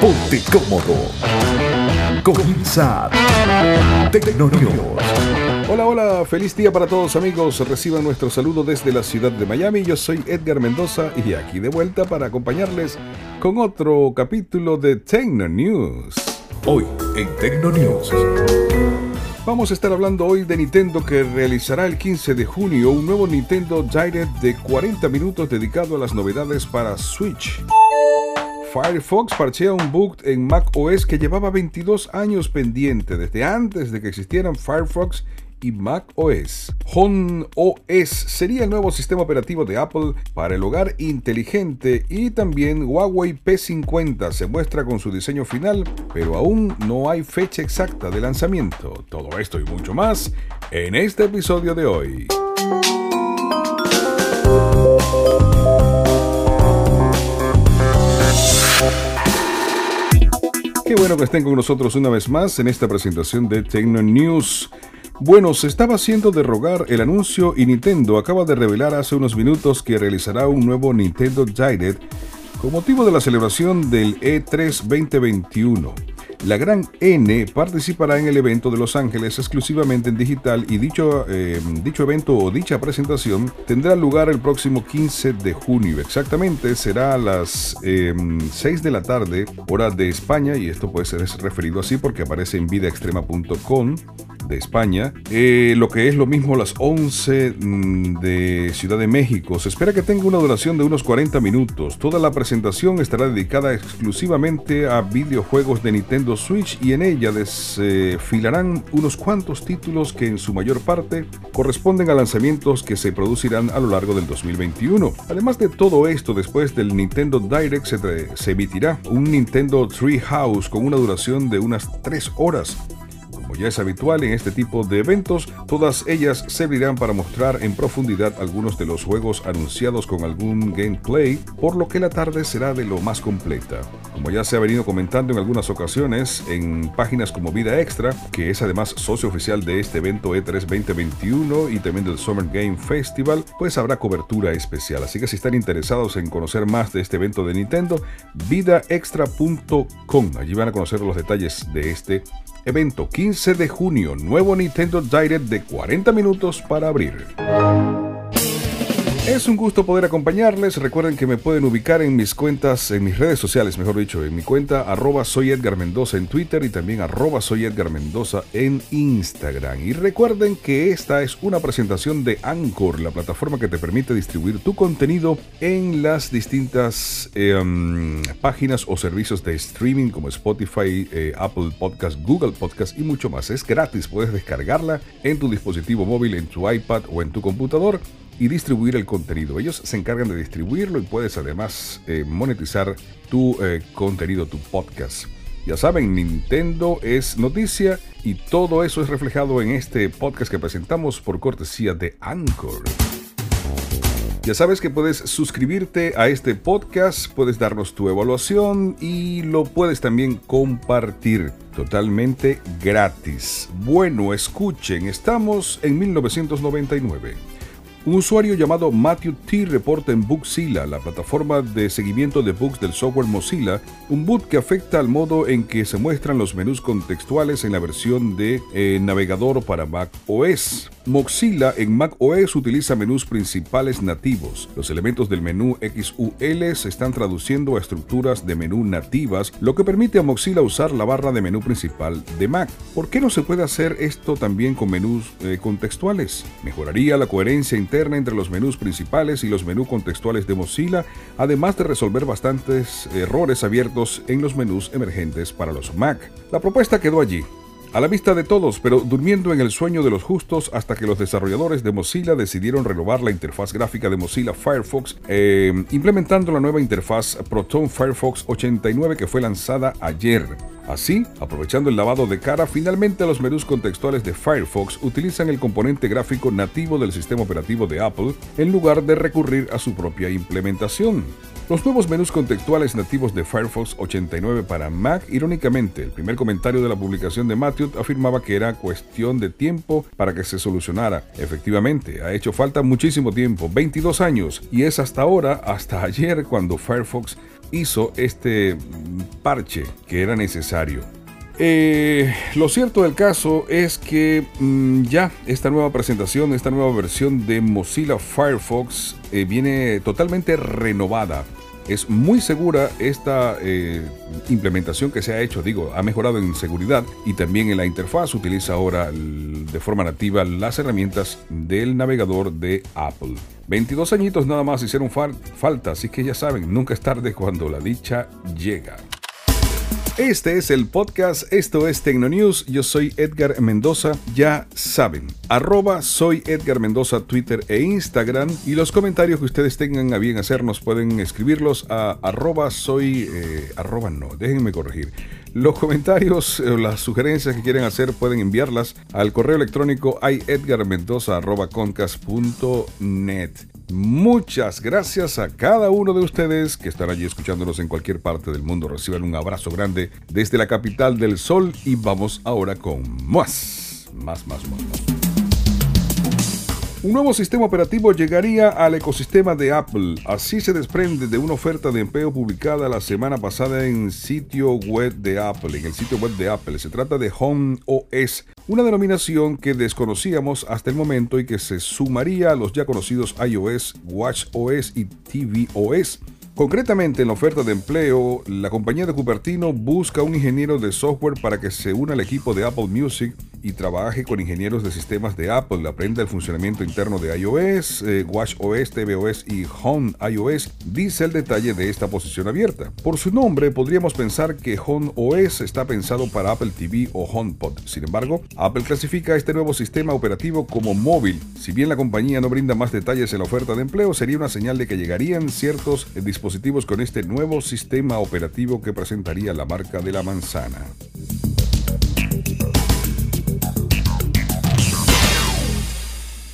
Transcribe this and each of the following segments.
Ponte cómodo. Comienza Tecnonews. Hola, hola, feliz día para todos amigos. Reciban nuestro saludo desde la ciudad de Miami. Yo soy Edgar Mendoza y aquí de vuelta para acompañarles con otro capítulo de Tecno News. Hoy en Tecnonews. Vamos a estar hablando hoy de Nintendo que realizará el 15 de junio un nuevo Nintendo Direct de 40 minutos dedicado a las novedades para Switch. Firefox parchea un bug en Mac OS que llevaba 22 años pendiente desde antes de que existieran Firefox y Mac OS. Home OS sería el nuevo sistema operativo de Apple para el hogar inteligente y también Huawei P50 se muestra con su diseño final, pero aún no hay fecha exacta de lanzamiento. Todo esto y mucho más en este episodio de hoy. Bueno que estén con nosotros una vez más en esta presentación de Tecno News. Bueno, se estaba haciendo de rogar el anuncio y Nintendo acaba de revelar hace unos minutos que realizará un nuevo Nintendo Direct con motivo de la celebración del E3 2021. La Gran N participará en el evento de Los Ángeles exclusivamente en digital y dicho, eh, dicho evento o dicha presentación tendrá lugar el próximo 15 de junio. Exactamente será a las 6 em, de la tarde, hora de España, y esto puede ser referido así porque aparece en vidaextrema.com de España, eh, lo que es lo mismo las 11 mm, de Ciudad de México. Se espera que tenga una duración de unos 40 minutos. Toda la presentación estará dedicada exclusivamente a videojuegos de Nintendo Switch y en ella desfilarán unos cuantos títulos que en su mayor parte corresponden a lanzamientos que se producirán a lo largo del 2021. Además de todo esto, después del Nintendo Direct se, se emitirá un Nintendo Treehouse con una duración de unas 3 horas ya es habitual en este tipo de eventos, todas ellas servirán para mostrar en profundidad algunos de los juegos anunciados con algún gameplay, por lo que la tarde será de lo más completa. Como ya se ha venido comentando en algunas ocasiones en páginas como Vida Extra, que es además socio oficial de este evento E3 2021 y también del Summer Game Festival, pues habrá cobertura especial. Así que si están interesados en conocer más de este evento de Nintendo, vidaextra.com. Allí van a conocer los detalles de este evento 15 de junio, nuevo Nintendo Direct de 40 minutos para abrir. Es un gusto poder acompañarles. Recuerden que me pueden ubicar en mis cuentas, en mis redes sociales, mejor dicho, en mi cuenta arroba soy Edgar Mendoza en Twitter y también arroba soy Edgar Mendoza en Instagram. Y recuerden que esta es una presentación de Anchor, la plataforma que te permite distribuir tu contenido en las distintas em, páginas o servicios de streaming como Spotify, eh, Apple Podcast, Google Podcast y mucho más. Es gratis, puedes descargarla en tu dispositivo móvil, en tu iPad o en tu computador y distribuir el contenido. Ellos se encargan de distribuirlo y puedes además eh, monetizar tu eh, contenido, tu podcast. Ya saben, Nintendo es noticia y todo eso es reflejado en este podcast que presentamos por cortesía de Anchor. Ya sabes que puedes suscribirte a este podcast, puedes darnos tu evaluación y lo puedes también compartir totalmente gratis. Bueno, escuchen, estamos en 1999. Un usuario llamado Matthew T reporta en Bugzilla, la plataforma de seguimiento de bugs del software Mozilla, un bug que afecta al modo en que se muestran los menús contextuales en la versión de eh, navegador para Mac OS. Mozilla en Mac OS utiliza menús principales nativos. Los elementos del menú XUL se están traduciendo a estructuras de menú nativas, lo que permite a Mozilla usar la barra de menú principal de Mac. ¿Por qué no se puede hacer esto también con menús eh, contextuales? Mejoraría la coherencia interna entre los menús principales y los menús contextuales de Mozilla, además de resolver bastantes errores abiertos en los menús emergentes para los Mac. La propuesta quedó allí, a la vista de todos, pero durmiendo en el sueño de los justos hasta que los desarrolladores de Mozilla decidieron renovar la interfaz gráfica de Mozilla Firefox, eh, implementando la nueva interfaz Proton Firefox 89 que fue lanzada ayer. Así, aprovechando el lavado de cara, finalmente los menús contextuales de Firefox utilizan el componente gráfico nativo del sistema operativo de Apple en lugar de recurrir a su propia implementación. Los nuevos menús contextuales nativos de Firefox 89 para Mac, irónicamente, el primer comentario de la publicación de Afirmaba que era cuestión de tiempo para que se solucionara. Efectivamente, ha hecho falta muchísimo tiempo, 22 años, y es hasta ahora, hasta ayer, cuando Firefox hizo este parche que era necesario. Eh, lo cierto del caso es que mm, ya esta nueva presentación, esta nueva versión de Mozilla Firefox eh, viene totalmente renovada. Es muy segura esta eh, implementación que se ha hecho, digo, ha mejorado en seguridad y también en la interfaz utiliza ahora de forma nativa las herramientas del navegador de Apple. 22 añitos nada más hicieron falta, así que ya saben, nunca es tarde cuando la dicha llega. Este es el podcast, esto es Tecnonews, yo soy Edgar Mendoza, ya saben, arroba soy Edgar Mendoza, Twitter e Instagram, y los comentarios que ustedes tengan a bien hacernos pueden escribirlos a arroba soy, eh, arroba no, déjenme corregir. Los comentarios o las sugerencias que quieren hacer pueden enviarlas al correo electrónico iedgarmendoza.concas.net. Muchas gracias a cada uno de ustedes que están allí escuchándonos en cualquier parte del mundo. Reciban un abrazo grande desde la capital del sol y vamos ahora con más, más, más, más. Un nuevo sistema operativo llegaría al ecosistema de Apple. Así se desprende de una oferta de empleo publicada la semana pasada en sitio web de Apple, en el sitio web de Apple. Se trata de Home OS, una denominación que desconocíamos hasta el momento y que se sumaría a los ya conocidos iOS, WatchOS y tvOS. Concretamente, en la oferta de empleo, la compañía de Cupertino busca un ingeniero de software para que se una al equipo de Apple Music y trabaje con ingenieros de sistemas de Apple, aprenda el funcionamiento interno de iOS, eh, WatchOS, tvOS y Home iOS, dice el detalle de esta posición abierta. Por su nombre, podríamos pensar que Home OS está pensado para Apple TV o HomePod. Sin embargo, Apple clasifica este nuevo sistema operativo como móvil. Si bien la compañía no brinda más detalles en la oferta de empleo, sería una señal de que llegarían ciertos dispositivos con este nuevo sistema operativo que presentaría la marca de la manzana.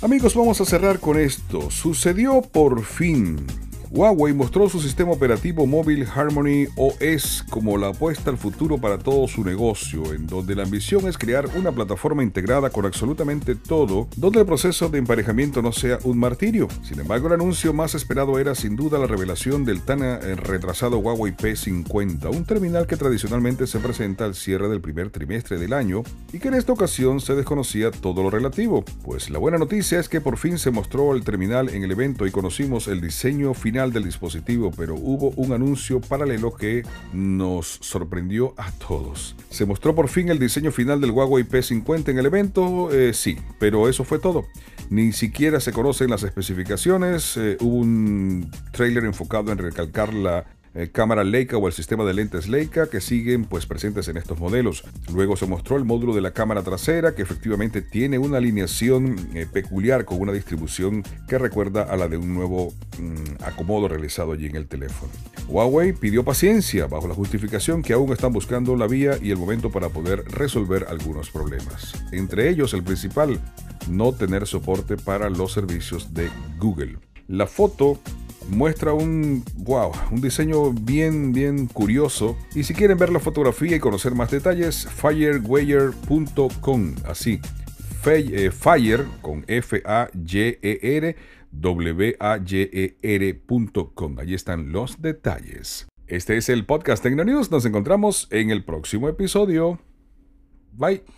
Amigos, vamos a cerrar con esto. Sucedió por fin. Huawei mostró su sistema operativo móvil Harmony OS como la apuesta al futuro para todo su negocio, en donde la ambición es crear una plataforma integrada con absolutamente todo, donde el proceso de emparejamiento no sea un martirio. Sin embargo, el anuncio más esperado era sin duda la revelación del tan eh, retrasado Huawei P50, un terminal que tradicionalmente se presenta al cierre del primer trimestre del año y que en esta ocasión se desconocía todo lo relativo. Pues la buena noticia es que por fin se mostró el terminal en el evento y conocimos el diseño final del dispositivo, pero hubo un anuncio paralelo que nos sorprendió a todos. Se mostró por fin el diseño final del Huawei P50 en el evento, eh, sí, pero eso fue todo. Ni siquiera se conocen las especificaciones, eh, hubo un trailer enfocado en recalcar la eh, cámara Leica o el sistema de lentes Leica que siguen pues presentes en estos modelos. Luego se mostró el módulo de la cámara trasera que efectivamente tiene una alineación eh, peculiar con una distribución que recuerda a la de un nuevo mm, acomodo realizado allí en el teléfono. Huawei pidió paciencia bajo la justificación que aún están buscando la vía y el momento para poder resolver algunos problemas. Entre ellos el principal, no tener soporte para los servicios de Google. La foto muestra un wow, un diseño bien bien curioso. Y si quieren ver la fotografía y conocer más detalles fireweyer.com así eh, fire con F A Y E R W A Y E R.com allí están los detalles. Este es el podcast Tecnonews. Nos encontramos en el próximo episodio. Bye